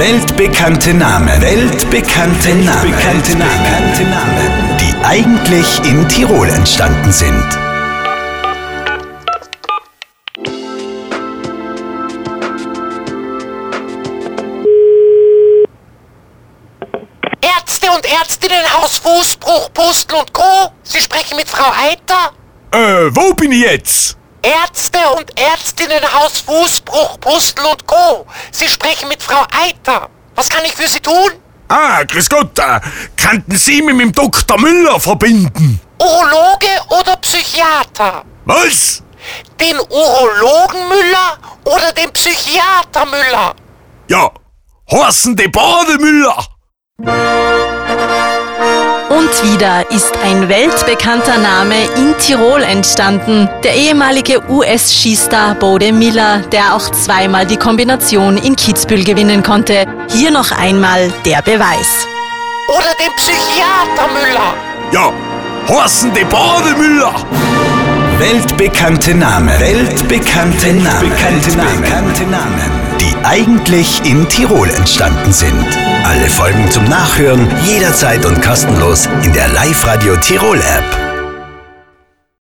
Weltbekannte Namen. Weltbekannte Namen. Weltbekannte Namen. Die eigentlich in Tirol entstanden sind. Ärzte und Ärztinnen aus Fußbruch, Pustel und Co. Sie sprechen mit Frau Eiter. Äh, wo bin ich jetzt? Ärzte und Ärztinnen aus Fußbruch, Pustel und Co. Sie sprechen mit Frau Eiter. Was kann ich für Sie tun? Ah, grüß Gott, äh, könnten Sie mich mit dem Dr. Müller verbinden? Urologe oder Psychiater? Was? Den Urologen Müller oder den Psychiater Müller? Ja, Horsten de Bademüller. Und wieder ist ein weltbekannter Name in Tirol entstanden. Der ehemalige US-Skistar Bode Miller, der auch zweimal die Kombination in Kitzbühel gewinnen konnte. Hier noch einmal der Beweis. Oder den Psychiater Müller? Ja, Horsten de Bademüller. Weltbekannte Namen. Weltbekannte Namen. Weltbekannte Namen. Die eigentlich in Tirol entstanden sind. Alle Folgen zum Nachhören jederzeit und kostenlos in der Live-Radio Tirol App.